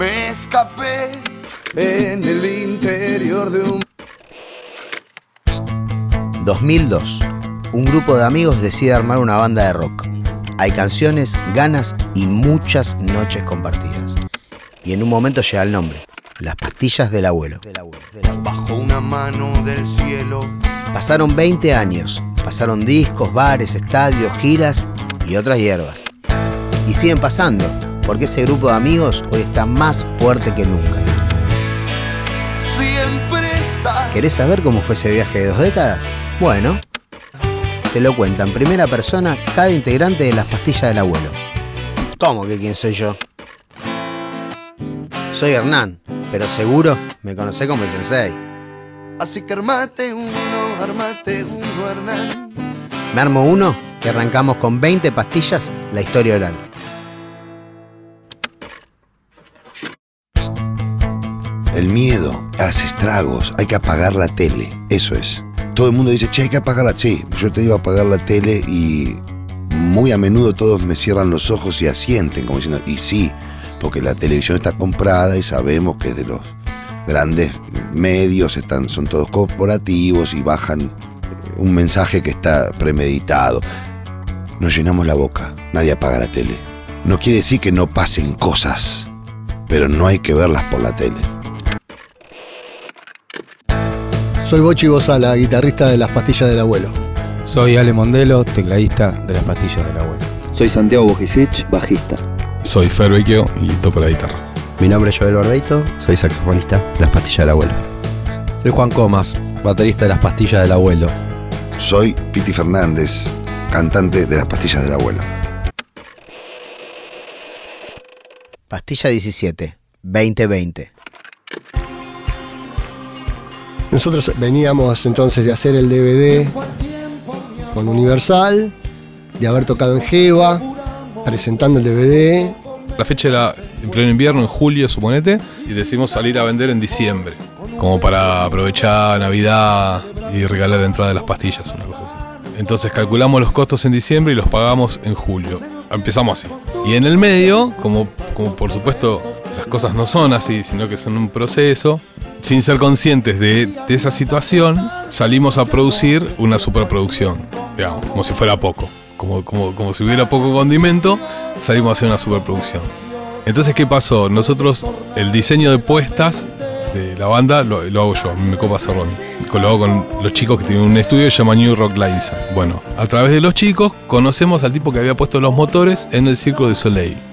Me escapé en el interior de un 2002. Un grupo de amigos decide armar una banda de rock. Hay canciones, ganas y muchas noches compartidas. Y en un momento llega el nombre. Las pastillas del abuelo. bajo una mano del cielo. Pasaron 20 años. Pasaron discos, bares, estadios, giras y otras hierbas. Y siguen pasando, porque ese grupo de amigos hoy está más fuerte que nunca. Siempre está. ¿Querés saber cómo fue ese viaje de dos décadas? Bueno, te lo cuenta en primera persona cada integrante de las pastillas del abuelo. ¿Cómo que quién soy yo? Soy Hernán, pero seguro me conocé como el sensei. Así que armate uno, armate uno, Hernán. Me armo uno y arrancamos con 20 pastillas la historia oral. El miedo hace estragos, hay que apagar la tele, eso es. Todo el mundo dice, che, hay que apagar la Sí, yo te digo apagar la tele y muy a menudo todos me cierran los ojos y asienten, como diciendo, y sí, porque la televisión está comprada y sabemos que de los grandes medios están, son todos corporativos y bajan un mensaje que está premeditado. Nos llenamos la boca, nadie apaga la tele. No quiere decir que no pasen cosas, pero no hay que verlas por la tele. Soy Bochi Bozala, guitarrista de Las Pastillas del Abuelo. Soy Ale Mondelo, tecladista de Las Pastillas del Abuelo. Soy Santiago Bojicic, bajista. Soy Fer Vecchio y toco la guitarra. Mi nombre es Joel Barbeito, soy saxofonista de Las Pastillas del Abuelo. Soy Juan Comas, baterista de Las Pastillas del Abuelo. Soy Piti Fernández, cantante de Las Pastillas del Abuelo. Pastilla 17, 2020. Nosotros veníamos entonces de hacer el DVD con Universal, de haber tocado en Jeva, presentando el DVD. La fecha era en pleno invierno, en julio, suponete, y decidimos salir a vender en diciembre, como para aprovechar Navidad y regalar la entrada de las pastillas, una cosa así. Entonces calculamos los costos en diciembre y los pagamos en julio. Empezamos así. Y en el medio, como, como por supuesto las cosas no son así, sino que son un proceso, sin ser conscientes de, esa situación, salimos a producir una superproducción, digamos, como si fuera poco. Como, si hubiera poco condimento, salimos a hacer una superproducción. Entonces, ¿qué pasó? Nosotros, el diseño de puestas de la banda lo, hago yo, me copa a. Lo hago con los chicos que tienen un estudio que se llama New Rock Live. Bueno, a través de los chicos conocemos al tipo que había puesto los motores en el Círculo de Soleil.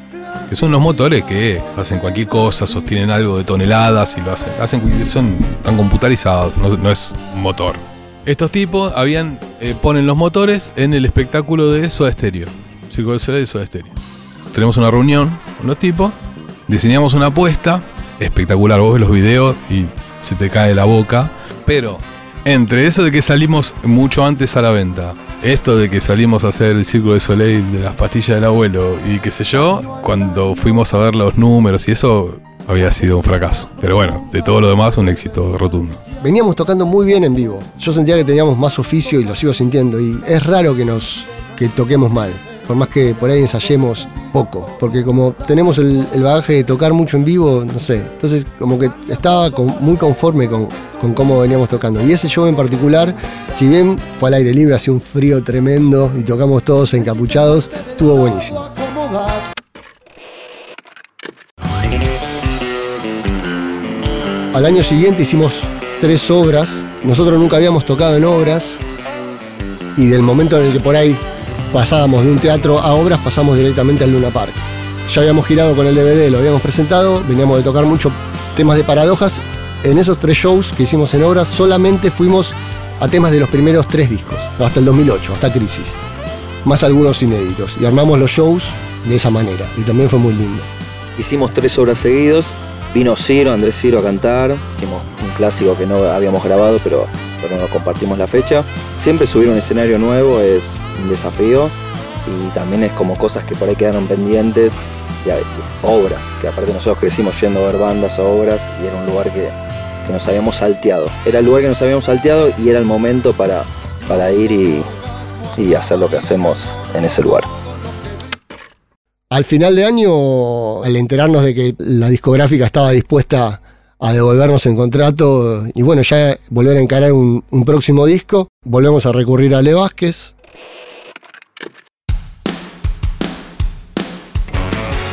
Que son los motores que hacen cualquier cosa, sostienen algo de toneladas y lo hacen. hacen son tan computarizados, no, es un motor. Estos tipos eh, ponen los motores en el espectáculo de Soda Stereo. Círculo de Soleil de Soda. Tenemos una reunión con los tipos, diseñamos una apuesta, espectacular, vos ves los videos y se te cae la boca. Pero entre eso de que salimos mucho antes a la venta, esto de que salimos a hacer el círculo de Soleil de las pastillas del abuelo y qué sé yo, cuando fuimos a ver los números y eso había sido un fracaso. Pero bueno, de todo lo demás un éxito rotundo. Veníamos tocando muy bien en vivo. Yo sentía que teníamos más oficio y lo sigo sintiendo. Y es raro que nos que toquemos mal. Por más que por ahí ensayemos poco. Porque como tenemos el, bagaje de tocar mucho en vivo, no sé. Entonces como que estaba muy conforme con, con cómo veníamos tocando. Y ese show en particular, si bien fue al aire libre, hacía un frío tremendo y tocamos todos encapuchados, estuvo buenísimo. Al año siguiente hicimos tres obras. Nosotros nunca habíamos tocado en obras. Y del momento en el que por ahí pasábamos de un teatro a obras, pasamos directamente al Luna Park. Ya habíamos girado con el DVD, lo habíamos presentado, veníamos de tocar muchos temas de paradojas. En esos tres shows que hicimos en obras, solamente fuimos a temas de los primeros tres discos, hasta el 2008, hasta Crisis. Más algunos inéditos. Y armamos los shows de esa manera. Y también fue muy lindo. Hicimos tres obras seguidos. Vino Ciro, Andrés Ciro a cantar. Hicimos un clásico que no habíamos grabado, pero, pero nos compartimos la fecha. Siempre subir un escenario nuevo es un desafío. Y también es como cosas que por ahí quedaron pendientes. Y, obras, que aparte nosotros crecimos yendo a ver bandas o obras y era un lugar que, que nos habíamos salteado. Era el lugar que nos habíamos salteado y era el momento para, para ir y, y hacer lo que hacemos en ese lugar. Al final de año, al enterarnos de que la discográfica estaba dispuesta a devolvernos en contrato y bueno, ya volver a encarar un, un próximo disco, volvemos a recurrir a Le Vázquez.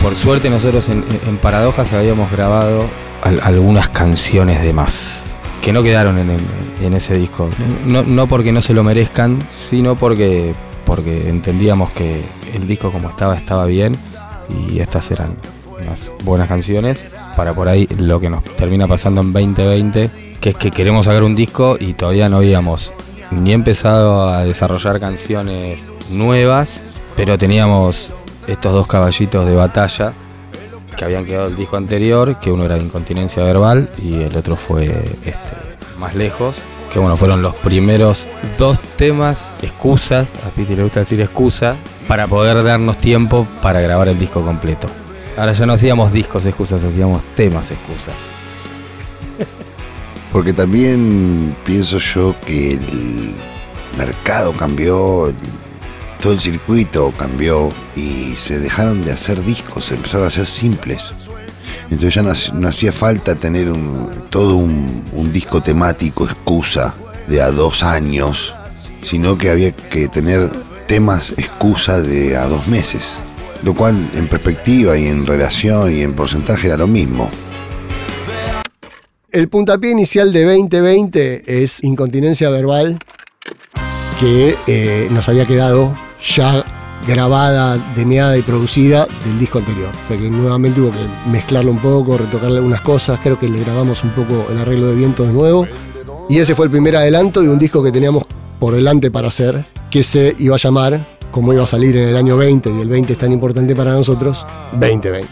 Por suerte nosotros en, Paradojas habíamos grabado al- algunas canciones de más que no quedaron en ese disco. No, no porque no se lo merezcan, sino porque, porque entendíamos que el disco como estaba estaba bien y estas eran unas buenas canciones para por ahí lo que nos termina pasando en 2020, que es que queremos sacar un disco y todavía no habíamos ni empezado a desarrollar canciones nuevas, pero teníamos estos dos caballitos de batalla que habían quedado del disco anterior, que uno era incontinencia verbal y el otro fue este, más lejos. Que bueno, fueron los primeros dos temas, excusas, a Piti le gusta decir excusa, para poder darnos tiempo para grabar el disco completo. Ahora ya no hacíamos discos excusas, hacíamos temas excusas. Porque también pienso yo que el mercado cambió, todo el circuito cambió y se dejaron de hacer discos, se empezaron a hacer simples. Entonces ya no, hac- no hacía falta tener todo un, un disco temático, excusa, de a dos años, sino que había que tener temas excusa de a dos meses. Lo cual en perspectiva y en relación y en porcentaje era lo mismo. El puntapié inicial de 2020 es incontinencia verbal, que eh, nos había quedado ya grabada, demeada y producida del disco anterior. O sea que nuevamente hubo que mezclarlo un poco, retocarle algunas cosas. Creo que le grabamos un poco el arreglo de viento de nuevo. Y ese fue el primer adelanto de un disco que teníamos por delante para hacer, que se iba a llamar, como iba a salir en el año 20, y el 20 es tan importante para nosotros, 2020.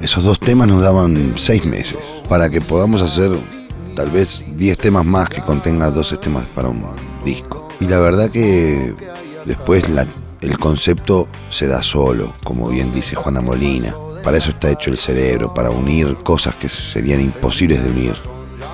Esos dos temas nos daban seis meses para que podamos hacer tal vez 10 temas más que contenga 12 temas para un disco. Y la verdad que después el concepto se da solo, como bien dice Juana Molina. Para eso está hecho el cerebro, para unir cosas que serían imposibles de unir.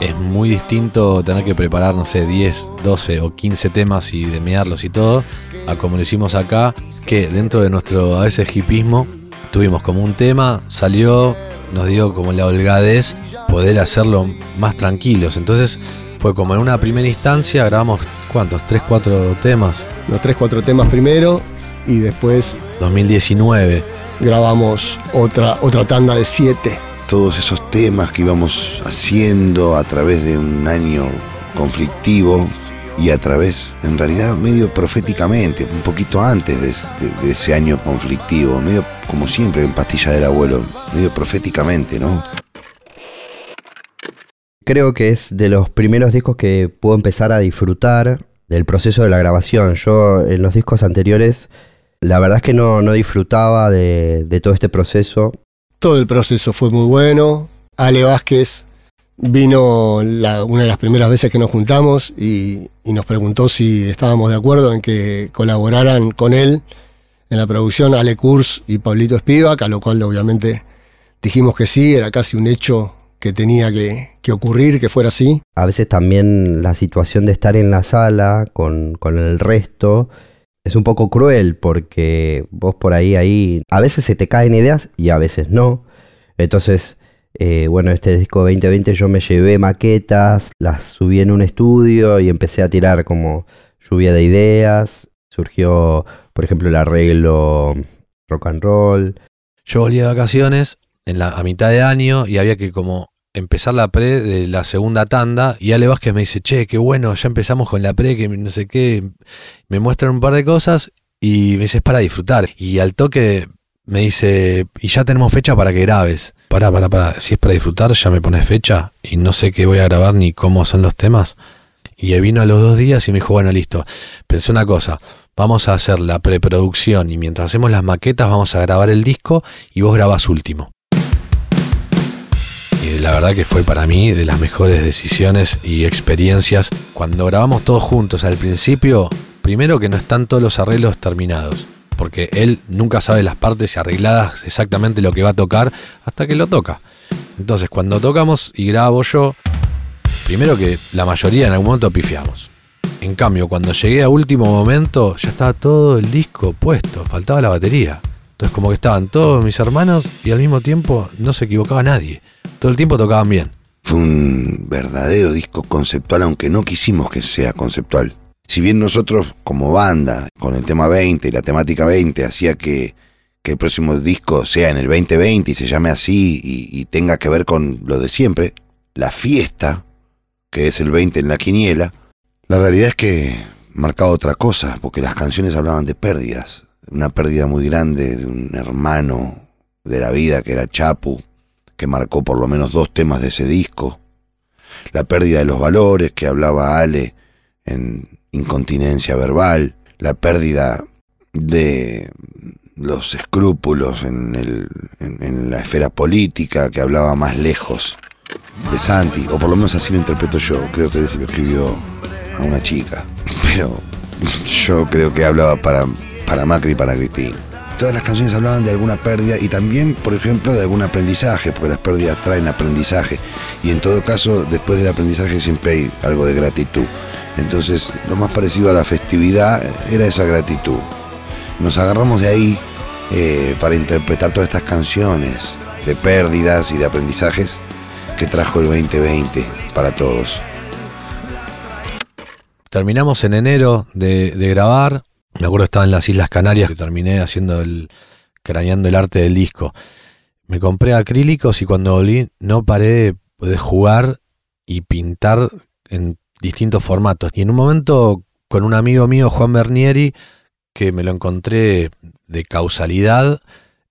Es muy distinto tener que preparar, no sé, 10, 12 o 15 temas y demearlos y todo, a como lo hicimos acá, que dentro de nuestro a veces hipismo tuvimos como un tema, salió, nos dio como la holgadez poder hacerlo más tranquilos. Entonces fue como en una primera instancia, grabamos, ¿cuántos? 3, 4 temas. Los tres, cuatro temas primero y después 2019. grabamos otra, otra tanda de siete. Todos esos temas que íbamos haciendo a través de un año conflictivo y a través, en realidad, medio proféticamente, un poquito antes de, de- de ese año conflictivo, medio como siempre en Pastilla del Abuelo, medio proféticamente, ¿no? Creo que es de los primeros discos que puedo empezar a disfrutar del proceso de la grabación. Yo en los discos anteriores, la verdad es que no, no disfrutaba de, de todo este proceso. Todo el proceso fue muy bueno. Ale Vázquez vino una de las primeras veces que nos juntamos y, y nos preguntó si estábamos de acuerdo en que colaboraran con él en la producción Ale Kurz y Pablito Spivak, a lo cual obviamente dijimos que sí, era casi un hecho que tenía que, que ocurrir, que fuera así. A veces también la situación de estar en la sala con, con el resto es un poco cruel porque vos por ahí, ahí, a veces se te caen ideas y a veces no. Entonces, eh, bueno, este disco 2020 yo me llevé maquetas, las subí en un estudio y empecé a tirar como lluvia de ideas. Surgió, por ejemplo, el arreglo rock and roll. Yo volví de vacaciones en la, a mitad de año y había que como empezar la pre de la segunda tanda y Ale Vázquez me dice, che, qué bueno, ya empezamos con la pre, que no sé qué, me muestran un par de cosas y me dice, es para disfrutar. Y al toque me dice, y ya tenemos fecha para que grabes. Pará, pará, pará, si es para disfrutar ya me pones fecha y no sé qué voy a grabar ni cómo son los temas. Y vino a los dos días y me dijo, bueno, listo, pensé una cosa, vamos a hacer la preproducción y mientras hacemos las maquetas vamos a grabar el disco y vos grabas último. La verdad que fue para mí de las mejores decisiones y experiencias. Cuando grabamos todos juntos al principio, primero que no están todos los arreglos terminados, porque él nunca sabe las partes arregladas exactamente lo que va a tocar hasta que lo toca. Entonces cuando tocamos y grabo yo, primero que la mayoría en algún momento pifiamos. En cambio, cuando llegué a último momento, ya estaba todo el disco puesto, faltaba la batería. Entonces como que estaban todos mis hermanos y al mismo tiempo no se equivocaba nadie. Todo el tiempo tocaban bien. Fue un verdadero disco conceptual, aunque no quisimos que sea conceptual. Si bien nosotros como banda, con el tema 20 y la temática 20, hacía que, el próximo disco sea en el 2020 y se llame así y, y tenga que ver con lo de siempre, la fiesta, que es el 20 en la quiniela, la realidad es que marcaba otra cosa, porque las canciones hablaban de pérdidas, una pérdida muy grande de un hermano de la vida que era Chapu, que marcó por lo menos dos temas de ese disco, la pérdida de los valores que hablaba Ale en incontinencia verbal, la pérdida de los escrúpulos en, el- en- la esfera política que hablaba más lejos de Santi, o por lo menos así lo interpreto yo, creo que se lo escribió a una chica, pero yo creo que hablaba para, para Macri y para Cristina. Todas las canciones hablaban de alguna pérdida y también, por ejemplo, de algún aprendizaje, porque las pérdidas traen aprendizaje y en todo caso, después del aprendizaje siempre hay algo de gratitud. Entonces, lo más parecido a la festividad era esa gratitud. Nos agarramos de ahí eh, para interpretar todas estas canciones de pérdidas y de aprendizajes que trajo el 2020 para todos. Terminamos en enero de, de grabar. Me acuerdo estaba en las Islas Canarias que terminé haciendo el. craneando el arte del disco. Me compré acrílicos y cuando volví no paré de, de jugar y pintar en distintos formatos. Y en un momento con un amigo mío, Juan Bernieri, que me lo encontré de causalidad,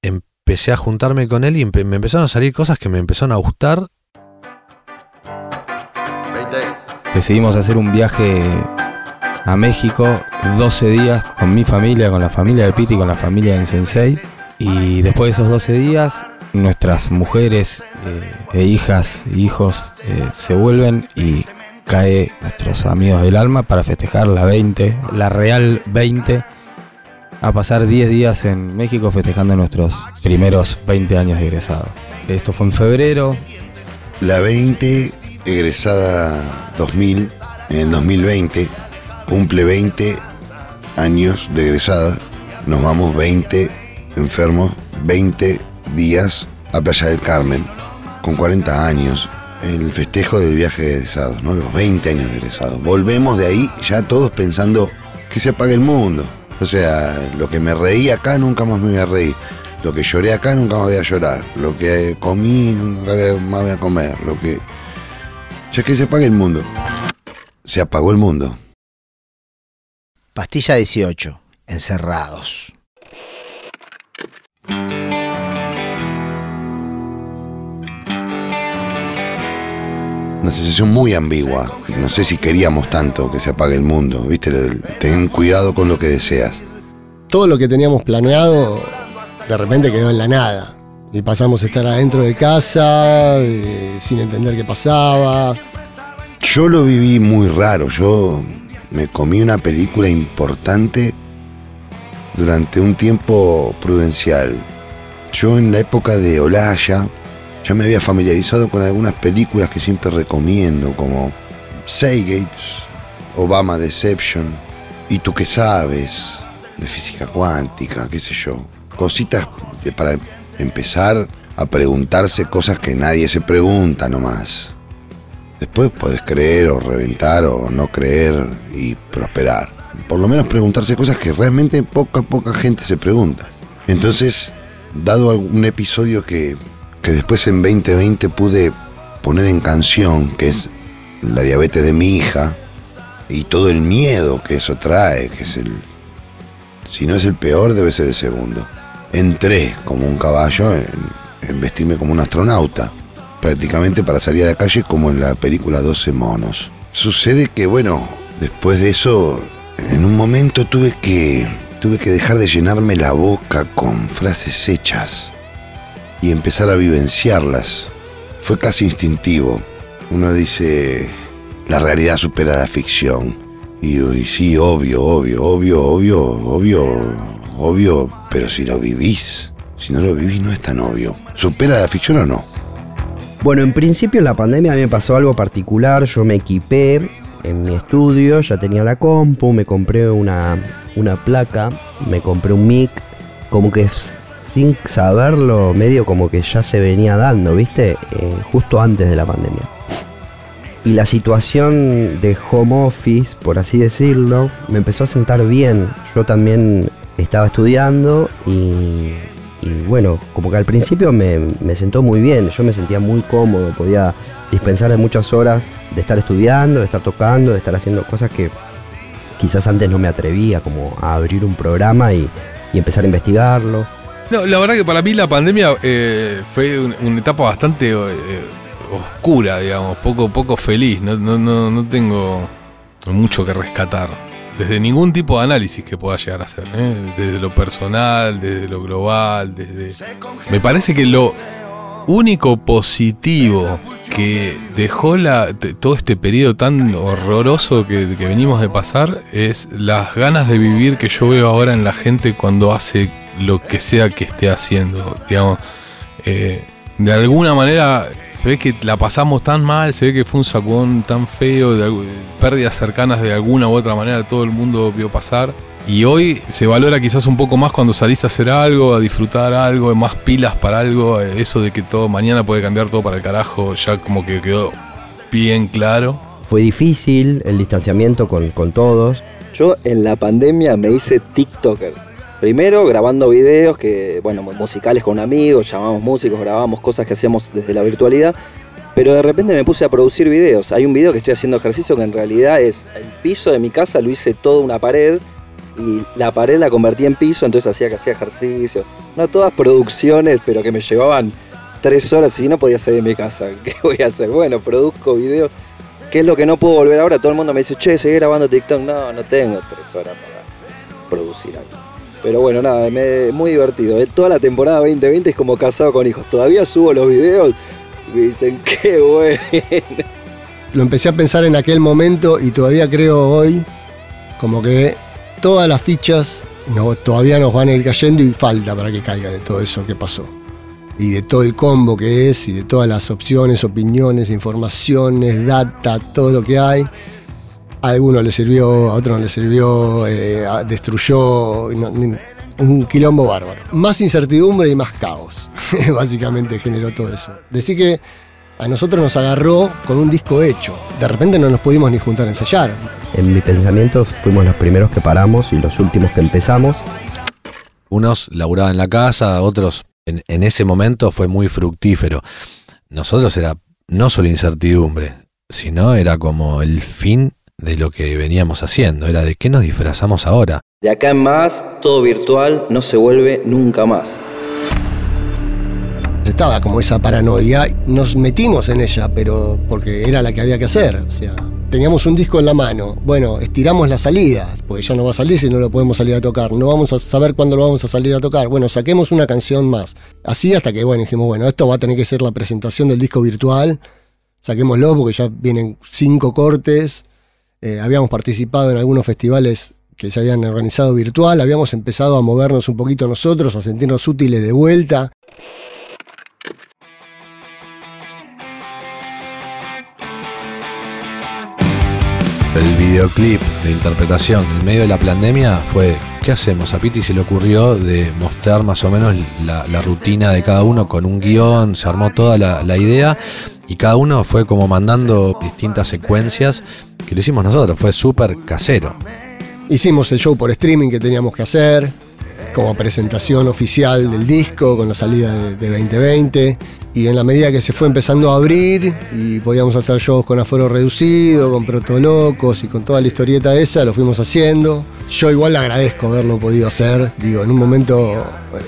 empecé a juntarme con él y empe- me empezaron a salir cosas que me empezaron a gustar Decidimos hacer un viaje a México 12 días con mi familia, con la familia de Piti, con la familia de Sensei. Y después de esos 12 días, nuestras mujeres eh, e hijas e hijos eh, se vuelven y cae nuestros amigos del alma para festejar la 20, la Real 20, a pasar 10 días en México festejando nuestros primeros 20 años de egresado. Esto fue en febrero, La 20, egresada 2000, en el 2020, cumple 20 años de egresada. Nos vamos 20 enfermos, 20 días a Playa del Carmen, con 40 años. El festejo del viaje de egresados, ¿no? Los 20 años de egresados. Volvemos de ahí ya todos pensando que se apague el mundo. O sea, lo que me reí acá nunca más me voy a reír. Lo que lloré acá nunca más voy a llorar. Lo que comí nunca más voy a comer. Lo que. Ya que se apague el mundo. Se apagó el mundo. Pastilla 18. Encerrados. Una sensación muy ambigua. No sé si queríamos tanto que se apague el mundo. Viste, ten cuidado con lo que deseas. Todo lo que teníamos planeado de repente quedó en la nada. Y pasamos a estar adentro de casa, eh, sin entender qué pasaba. Yo lo viví muy raro. Yo me comí una película importante durante un tiempo prudencial. Yo en la época de Olaya ya me había familiarizado con algunas películas que siempre recomiendo, como Saygates, Obama Deception, y tú qué sabes, de física cuántica, qué sé yo. Cositas para empezar a preguntarse cosas que nadie se pregunta nomás. Después podés creer o reventar o no creer y prosperar. Por lo menos preguntarse cosas que realmente poca, poca gente se pregunta. Entonces, dado algún episodio que, que después en 2020 pude poner en canción, que es la diabetes de mi hija, y todo el miedo que eso trae, que es el... Si no es el peor, debe ser el segundo. Entré como un caballo en, en vestirme como un astronauta prácticamente para salir a la calle como en la película 12 monos. Sucede que, bueno, después de eso, en un momento tuve que, tuve que dejar de llenarme la boca con frases hechas y empezar a vivenciarlas. Fue casi instintivo. Uno dice, la realidad supera la ficción. Y, y sí, obvio, obvio, obvio, obvio, obvio, obvio, pero si lo vivís, si no lo vivís no es tan obvio. ¿Supera la ficción o no? Bueno, en principio la pandemia a mí me pasó algo particular. Yo me equipé en mi estudio, ya tenía la compu, me compré una, una placa, me compré un mic. Como que sin saberlo, medio como que ya se venía dando, ¿viste? Eh, justo antes de la pandemia. Y la situación de home office, por así decirlo, me empezó a sentar bien. Yo también estaba estudiando y, y bueno, como que al principio me, sentó muy bien. Yo me sentía muy cómodo, podía dispensar de muchas horas de estar estudiando, de estar tocando, de estar haciendo cosas que quizás antes no me atrevía, como a abrir un programa y, y empezar a investigarlo. No, la verdad que para mí la pandemia eh, fue un- una etapa bastante eh, oscura, digamos, poco, poco feliz. No, no, no, no tengo mucho que rescatar. Desde ningún tipo de análisis que pueda llegar a hacer. ¿eh? Desde lo personal, desde lo global, desde. Me parece que lo único positivo que dejó la, todo este periodo tan horroroso que, que venimos de pasar es las ganas de vivir que yo veo ahora en la gente cuando hace lo que sea que esté haciendo. Digamos, eh, de alguna manera se ve que la pasamos tan mal, se ve que fue un sacudón tan feo, de, pérdidas cercanas de alguna u otra manera todo el mundo vio pasar. Y hoy se valora quizás un poco más cuando salís a hacer algo, a disfrutar algo, más pilas para algo, eh, eso de que todo mañana puede cambiar todo para el carajo, ya como que quedó bien claro. Fue difícil el distanciamiento con, con todos. Yo en la pandemia me hice TikToker. Primero grabando videos que, bueno, musicales con amigos, llamamos músicos, grabamos cosas que hacíamos desde la virtualidad. Pero de repente me puse a producir videos. Hay un video que estoy haciendo ejercicio que en realidad es el piso de mi casa, lo hice toda una pared y la pared la convertí en piso, entonces hacía que hacía ejercicio. No todas producciones, pero que me llevaban tres horas y no podía salir de mi casa. ¿Qué voy a hacer? Bueno, produzco videos. ¿Qué es lo que no puedo volver ahora? Todo el mundo me dice, che, seguí grabando TikTok. No, no tengo tres horas para producir algo. Pero bueno, nada, me, muy divertido. Eh, Toda la temporada 2020 es como casado con hijos. Todavía subo los videos y me dicen, qué bueno. Lo empecé a pensar en aquel momento y todavía creo hoy como que todas las fichas todavía nos van a ir cayendo y falta para que caiga de todo eso que pasó. Y de todo el combo que es y de todas las opciones, opiniones, informaciones, data, todo lo que hay. A algunos le sirvió, a otros no le sirvió, eh, destruyó no, ni- un quilombo bárbaro. Más incertidumbre y más caos. Básicamente generó todo eso. Decir que a nosotros nos agarró con un disco hecho. De repente no nos pudimos ni juntar a ensayar. En mi pensamiento fuimos los primeros que paramos y los últimos que empezamos. Unos laburaban en la casa, otros en, en ese momento fue muy fructífero. Nosotros era no solo incertidumbre, sino era como el fin de lo que veníamos haciendo. Era de qué nos disfrazamos ahora. De acá en más, todo virtual no se vuelve nunca más. Estaba como esa paranoia. Nos metimos en ella, pero porque era la que había que hacer. O sea, teníamos un disco en la mano. Bueno, estiramos la salida, porque ya no va a salir si no lo podemos salir a tocar. No vamos a saber cuándo lo vamos a salir a tocar. Bueno, saquemos una canción más. Así hasta que, bueno, dijimos, bueno, esto va a tener que ser la presentación del disco virtual. Saquémoslo porque ya vienen cinco cortes. Eh, habíamos participado en algunos festivales que se habían organizado virtual. Habíamos empezado a movernos un poquito nosotros, a sentirnos útiles de vuelta. El videoclip de interpretación en medio de la pandemia fue, ¿qué hacemos? A Piti se le ocurrió de mostrar más o menos la, rutina de cada uno con un guion, se armó toda la idea y cada uno fue como mandando distintas secuencias que lo hicimos nosotros, fue súper casero. Hicimos el show por streaming que teníamos que hacer, como presentación oficial del disco con la salida de, de 2020. Y en la medida que se fue empezando a abrir y podíamos hacer shows con aforo reducido, con protolocos y con toda la historieta esa, lo fuimos haciendo. Yo igual le agradezco haberlo podido hacer. Digo, en un momento eh,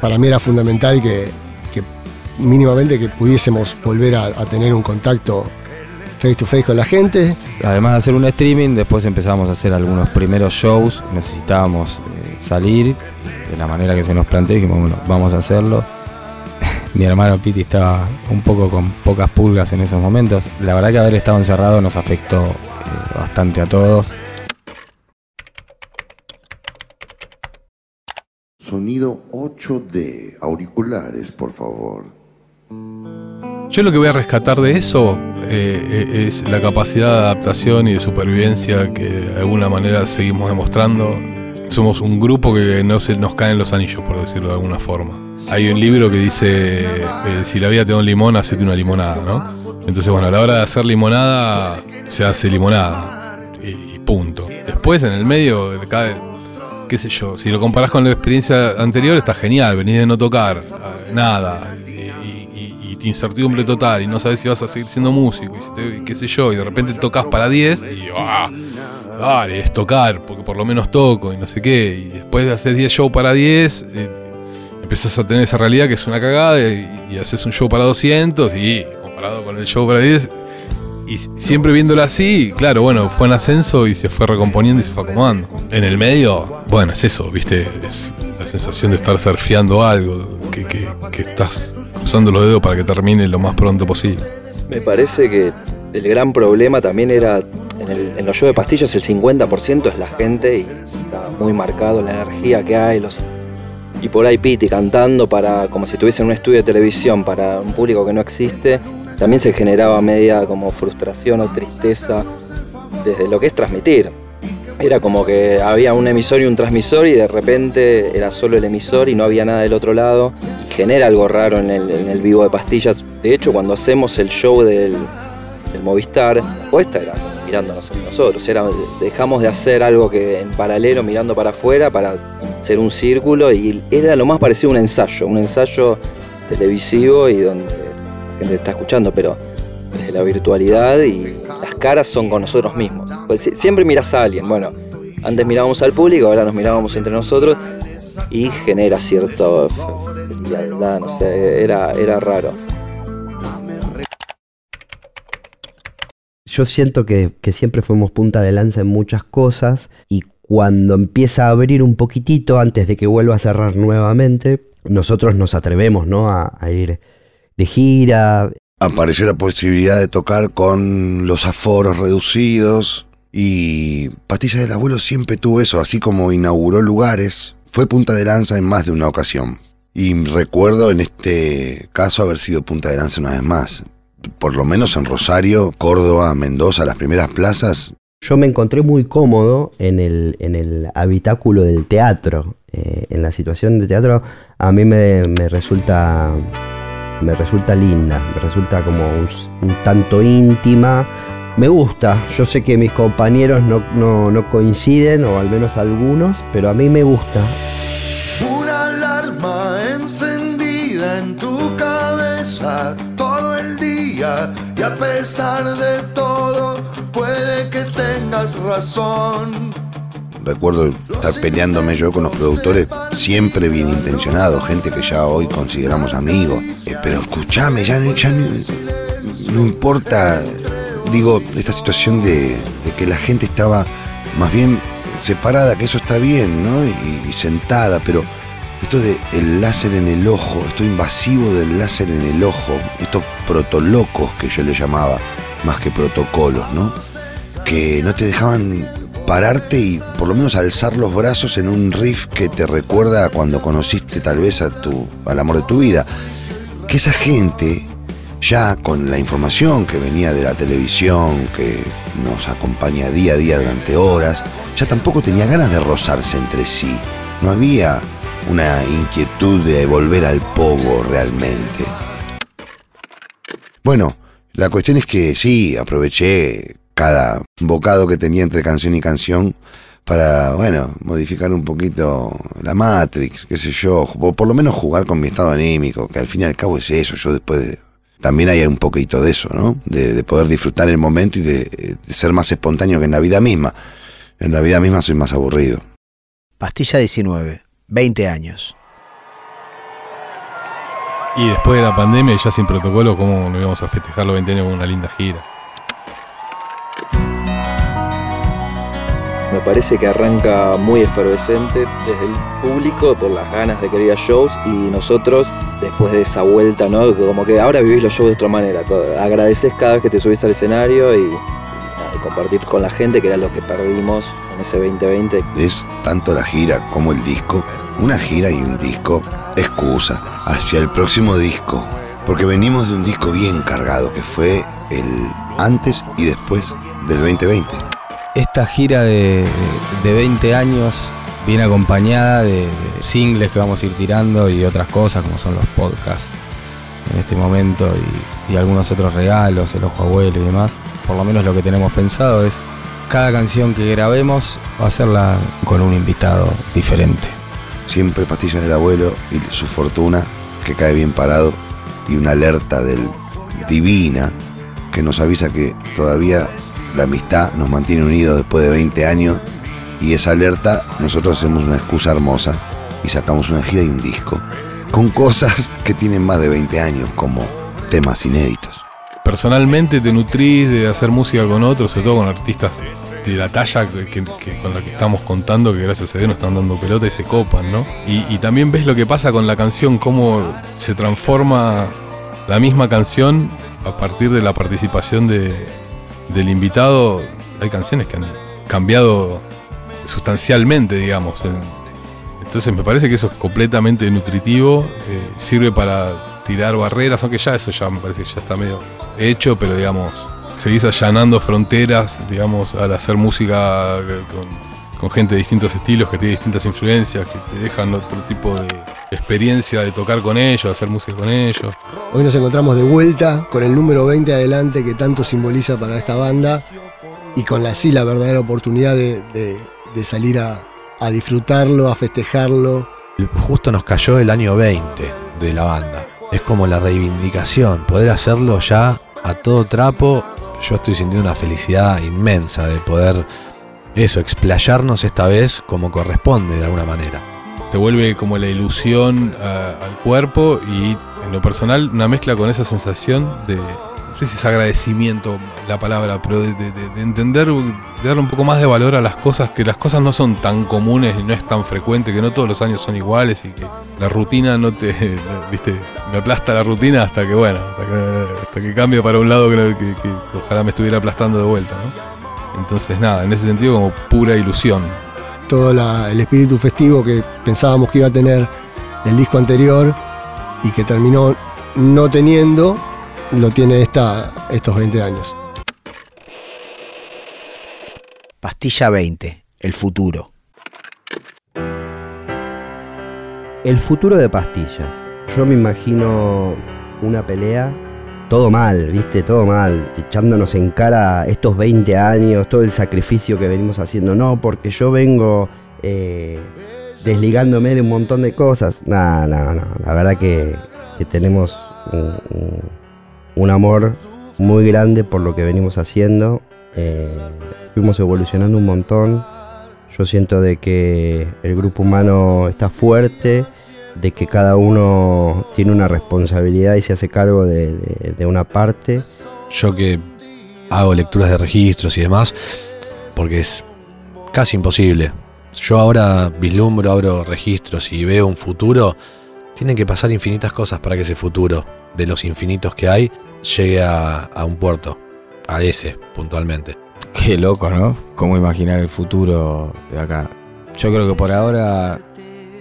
para mí era fundamental que mínimamente que pudiésemos volver a, a tener un contacto face to face con la gente. Además de hacer un streaming, después empezamos a hacer algunos primeros shows. Necesitábamos eh, salir de la manera que se nos planteó. Dijimos, bueno, vamos a hacerlo. Mi hermano Piti estaba un poco con pocas pulgas en esos momentos. La verdad que haber estado encerrado nos afectó eh, bastante a todos. Sonido 8D, auriculares, por favor. Yo lo que voy a rescatar de eso eh, eh, es la capacidad de adaptación y de supervivencia que de alguna manera seguimos demostrando. somos un grupo que no se nos caen los anillos, por decirlo de alguna forma. Hay un libro que dice, eh, si la vida te da un limón, hacete una limonada, ¿no? Entonces, bueno, a la hora de hacer limonada, se hace limonada. Y, punto. Después, en el medio, cada, qué sé yo, si lo comparás con la experiencia anterior, está genial, venís de no tocar nada. Incertidumbre total, y no sabes si vas a seguir siendo músico, y si te- qué sé yo, y de repente tocas para 10, y ah, dale, es tocar, porque por lo menos toco, y no sé qué, y después de hacer 10 shows para 10, eh, empezás a tener esa realidad que es una cagada, y, y haces un show para 200, y comparado con el show para 10, y siempre viéndolo así, claro, bueno, fue en ascenso y se fue recomponiendo y se fue acomodando. En el medio, bueno, es eso, viste, es la sensación de estar surfeando algo, que, que- estás cruzando los dedos para que termine lo más pronto posible. Me parece que el gran problema también era, en, el- los shows de pastillas el 50% es la gente y está muy marcado la energía que hay, los y por ahí Piti cantando para como si estuviese en un estudio de televisión para un público que no existe, también se generaba media como frustración o tristeza desde lo que es transmitir. Era como que había un emisor y un transmisor y de repente era solo el emisor y no había nada del otro lado. Y genera algo raro en el, en el vivo de pastillas. De hecho, cuando hacemos el show del, Movistar, la apuesta era mirándonos entre nosotros. Era, dejamos de hacer algo que en paralelo mirando para afuera para hacer un círculo y era lo más parecido a un ensayo, un ensayo televisivo y donde gente está escuchando, pero desde la virtualidad y las caras son con nosotros mismos. Pues si- siempre miras a alguien, bueno, antes mirábamos al público, ahora nos mirábamos entre nosotros y genera cierta frialdad, no sé, era, era raro. Yo siento que, que siempre fuimos punta de lanza en muchas cosas y cuando empieza a abrir un poquitito antes de que vuelva a cerrar nuevamente, nosotros nos atrevemos ¿no? a ir de gira. Apareció la posibilidad de tocar con los aforos reducidos y Pastillas del Abuelo siempre tuvo eso, así como inauguró lugares, fue punta de lanza en más de una ocasión. Y recuerdo en este caso haber sido punta de lanza una vez más. Por lo menos en Rosario, Córdoba, Mendoza, las primeras plazas, Yo me encontré muy cómodo en el, en el habitáculo del teatro. Eh, en la situación de teatro a mí me, me resulta me resulta linda, me resulta como un, tanto íntima. Me gusta, yo sé que mis compañeros no, no- no coinciden, o al menos algunos, pero a mí me gusta. Una alarma encendida en tu cabeza todo el día y a pesar de todo puede que tengas razón. Recuerdo estar peleándome yo con los productores, siempre bien intencionados, gente que ya hoy consideramos amigos. Eh, pero escúchame, ya, no- ya no, no importa, digo, esta situación de, que la gente estaba más bien separada, que eso está bien, ¿no? Y, y sentada, pero esto de el láser en el ojo, esto invasivo del láser en el ojo, estos protolocos que yo le llamaba, más que protocolos, ¿no? Que no te dejaban pararte y por lo menos alzar los brazos en un riff que te recuerda cuando conociste tal vez a tu, al amor de tu vida. Que esa gente, ya con la información que venía de la televisión, que nos acompaña día a día durante horas, ya tampoco tenía ganas de rozarse entre sí. No había una inquietud de volver al pogo realmente. Bueno, la cuestión es que sí, aproveché cada bocado que tenía entre canción y canción para, bueno, modificar un poquito la Matrix, qué sé yo, o por lo menos jugar con mi estado anímico, que al fin y al cabo es eso, yo después de- También hay un poquito de eso, ¿no? De, de poder disfrutar el momento y de, de ser más espontáneo que en la vida misma. En la vida misma soy más aburrido. Pastilla 19, 20 años. Y después de la pandemia, ya sin protocolo, ¿cómo no íbamos a festejar los 20 años con una linda gira? Me parece que arranca muy efervescente desde el público por las ganas de querer shows y nosotros después de esa vuelta, ¿no? Como que ahora vivís los shows de otra manera. Agradeces cada vez que te subís al escenario y compartir con la gente que era lo que perdimos en ese 2020. Es tanto la gira como el disco. Una gira y un disco, excusa, hacia el próximo disco. Porque venimos de un disco bien cargado, que fue el antes y después del 2020. Esta gira de, de 20 años viene acompañada de, de singles que vamos a ir tirando y otras cosas como son los podcasts en este momento y, y algunos otros regalos, el ojo abuelo y demás. Por lo menos lo que tenemos pensado es cada canción que grabemos hacerla con un invitado diferente. Siempre pastillas del abuelo y su fortuna, que cae bien parado, y una alerta del divina que nos avisa que todavía la amistad nos mantiene unidos después de 20 años. Y esa alerta, nosotros hacemos una excusa hermosa y sacamos una gira y un disco. Con cosas que tienen más de 20 años, como temas inéditos. Personalmente te nutrís de hacer música con otros, sobre todo con artistas de la talla que, con la que estamos contando, que gracias a Dios nos están dando pelota y se copan, ¿no? Y, y también ves lo que pasa con la canción, cómo se transforma la misma canción a partir de la participación de, del invitado. Hay canciones que han cambiado sustancialmente, digamos. en- entonces me parece que eso es completamente nutritivo, eh, sirve para tirar barreras, aunque ya eso ya me parece que ya está medio hecho, pero digamos, seguís allanando fronteras, digamos, al hacer música eh, con, con gente de distintos estilos, que tiene distintas influencias, que te dejan otro tipo de experiencia de tocar con ellos, hacer música con ellos. Hoy nos encontramos de vuelta con el número 20 adelante que tanto simboliza para esta banda y con la sí la verdadera oportunidad de, de- de salir a, a disfrutarlo, a festejarlo. Justo nos cayó el año 20 de la banda. Es como la reivindicación, poder hacerlo ya a todo trapo. Yo estoy sintiendo una felicidad inmensa de poder eso, explayarnos esta vez como corresponde de alguna manera. te vuelve como la ilusión al cuerpo y en lo personal una mezcla con esa sensación de, no sé si es agradecimiento la palabra, pero de, de- de- de entender, de darle un poco más de valor a las cosas, que las cosas no son tan comunes y no es tan frecuente, que no todos los años son iguales y que la rutina no te, viste, me aplasta la rutina hasta que, bueno, hasta que, hasta que cambie para un lado que- que ojalá me estuviera aplastando de vuelta, ¿no? Entonces nada, en ese sentido como pura ilusión. todo la- el espíritu festivo que pensábamos que iba a tener el disco anterior y que terminó no teniendo, lo tiene esta, estos 20 años. Pastilla 20, el futuro. El futuro de pastillas. Yo me imagino una pelea, todo mal, viste, todo mal, echándonos en cara estos 20 años, todo el sacrificio que venimos haciendo. No, porque yo vengo eh, desligándome de un montón de cosas. No, no, no. La verdad que, que tenemos un, amor muy grande por lo que venimos haciendo. Eh, fuimos evolucionando un montón. Yo siento de que el grupo humano está fuerte, de que cada uno tiene una responsabilidad y se hace cargo de, de- de una parte. Yo que hago lecturas de registros y demás, porque es casi imposible. Yo ahora vislumbro, abro registros y veo un futuro. Tienen que pasar infinitas cosas para que ese futuro, de los infinitos que hay, llegue a, a un puerto. A ese, puntualmente. Qué loco, ¿no? Cómo imaginar el futuro de acá. Yo creo que por ahora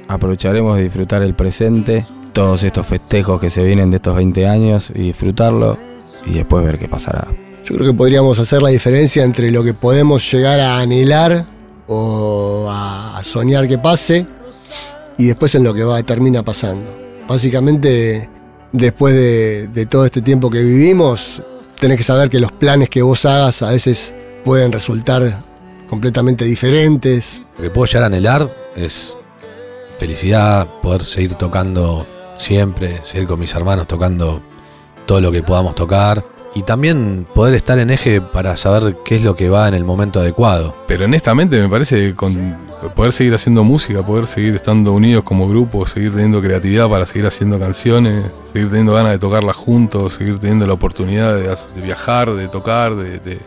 aprovecharemos de disfrutar el presente, todos estos festejos que se vienen de estos 20 años y disfrutarlo y después ver qué pasará. Yo creo que podríamos hacer la diferencia entre lo que podemos llegar a anhelar o a soñar que pase y después en lo que va, termina pasando. Básicamente, después de, de todo este tiempo que vivimos, tenés que saber que los planes que vos hagas a veces pueden resultar completamente diferentes. Lo que puedo llegar a anhelar es felicidad, poder seguir tocando siempre, seguir con mis hermanos tocando todo lo que podamos tocar y también poder estar en eje para saber qué es lo que va en el momento adecuado. Pero honestamente me parece que con poder seguir haciendo música, poder seguir estando unidos como grupo, seguir teniendo creatividad para seguir haciendo canciones, seguir teniendo ganas de tocarlas juntos, seguir teniendo la oportunidad de, viajar, de tocar, de,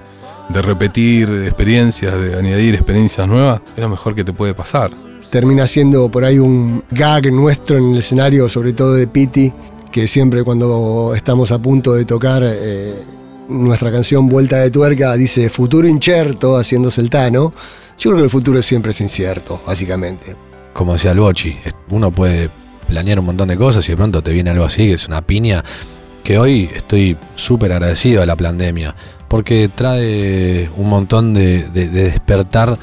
repetir experiencias, de añadir experiencias nuevas, es lo mejor que te puede pasar. Termina siendo por ahí un gag nuestro en el escenario, sobre todo de Piti, que siempre cuando estamos a punto de tocar eh, nuestra canción Vuelta de Tuerca dice futuro incierto, haciéndose el tano. Yo creo que el futuro siempre es incierto, básicamente. Como decía el Bochi, uno puede planear un montón de cosas y de pronto te viene algo así que es una piña que hoy estoy súper agradecido a la pandemia porque trae un montón de despertar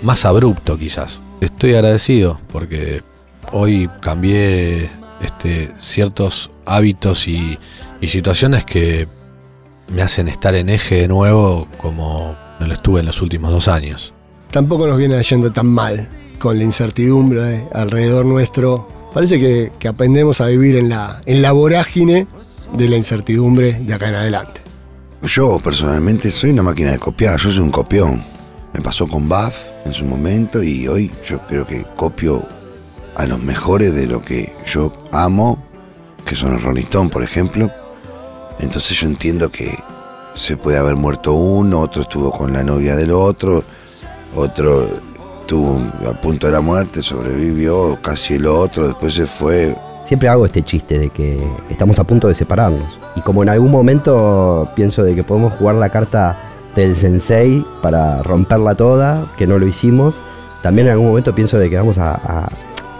más abrupto quizás. Estoy agradecido porque hoy cambié este, ciertos hábitos y, y situaciones que me hacen estar en eje de nuevo como no lo estuve en los últimos dos años. Tampoco nos viene yendo tan mal con la incertidumbre alrededor nuestro. Parece que, que aprendemos a vivir en la, en la vorágine de la incertidumbre de acá en adelante. Yo personalmente soy una máquina de copiar, yo soy un copión. Me pasó con Buff en su momento y hoy yo creo que copio a los mejores de lo que yo amo, que son los Rolling por ejemplo. Entonces yo entiendo que se puede haber muerto uno, otro estuvo con la novia del otro, otro estuvo a punto de la muerte, sobrevivió, casi el otro, después se fue. Siempre hago este chiste de que estamos a punto de separarnos. Y como en algún momento pienso de que podemos jugar la carta del sensei para romperla toda, que no lo hicimos, también en algún momento pienso de que vamos a,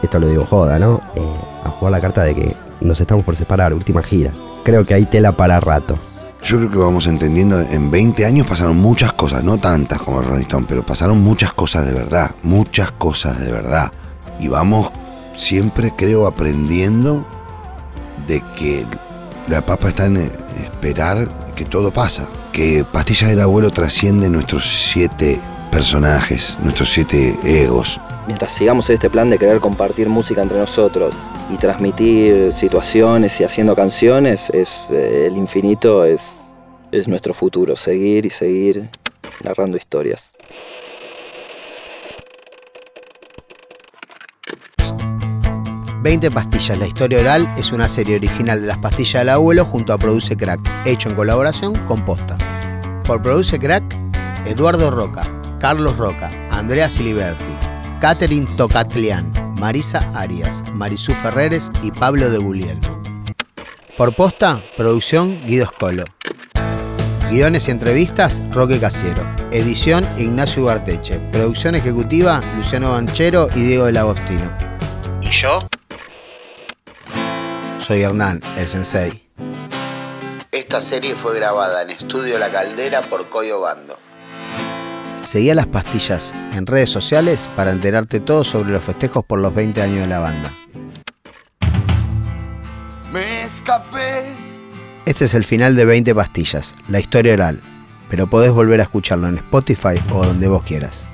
esto lo digo joda, ¿no? Eh, a jugar la carta de que nos estamos por separar, última gira. Creo que hay tela para rato. Yo creo que vamos entendiendo, en 20 años pasaron muchas cosas, no tantas como el Rolling Stone, pero pasaron muchas cosas de verdad, muchas cosas de verdad. Y vamos siempre, creo, aprendiendo de que la papa está en esperar que todo pasa. Que Pastillas del Abuelo trasciende nuestros siete personajes, nuestros siete egos. Mientras sigamos en este plan de querer compartir música entre nosotros y transmitir situaciones y haciendo canciones, es eh, el infinito es, es nuestro futuro. Seguir y seguir narrando historias. Veinte pastillas, la historia oral es una serie original de las pastillas del abuelo junto a Produce Crack, hecho en colaboración con Posta. Por Produce Crack, Eduardo Roca, Carlos Roca, Andrea Siliberti, Catherine Tocatlián, Marisa Arias, Marisú Ferreres y Pablo de Guglielmo. Por Posta, producción Guido Scolo. Guiones y entrevistas, Roque Casiero. Edición, Ignacio Ugarteche. Producción ejecutiva, Luciano Banchero y Diego del Agostino. ¿Y yo? Soy Hernán, el sensei. Esta serie fue grabada en Estudio La Caldera por Coyo Bando. Seguí a las pastillas en redes sociales para enterarte todo sobre los festejos por los 20 años de la banda. Me escapé. Este es el final de 20 pastillas, la historia oral, pero podés volver a escucharlo en Spotify o donde vos quieras.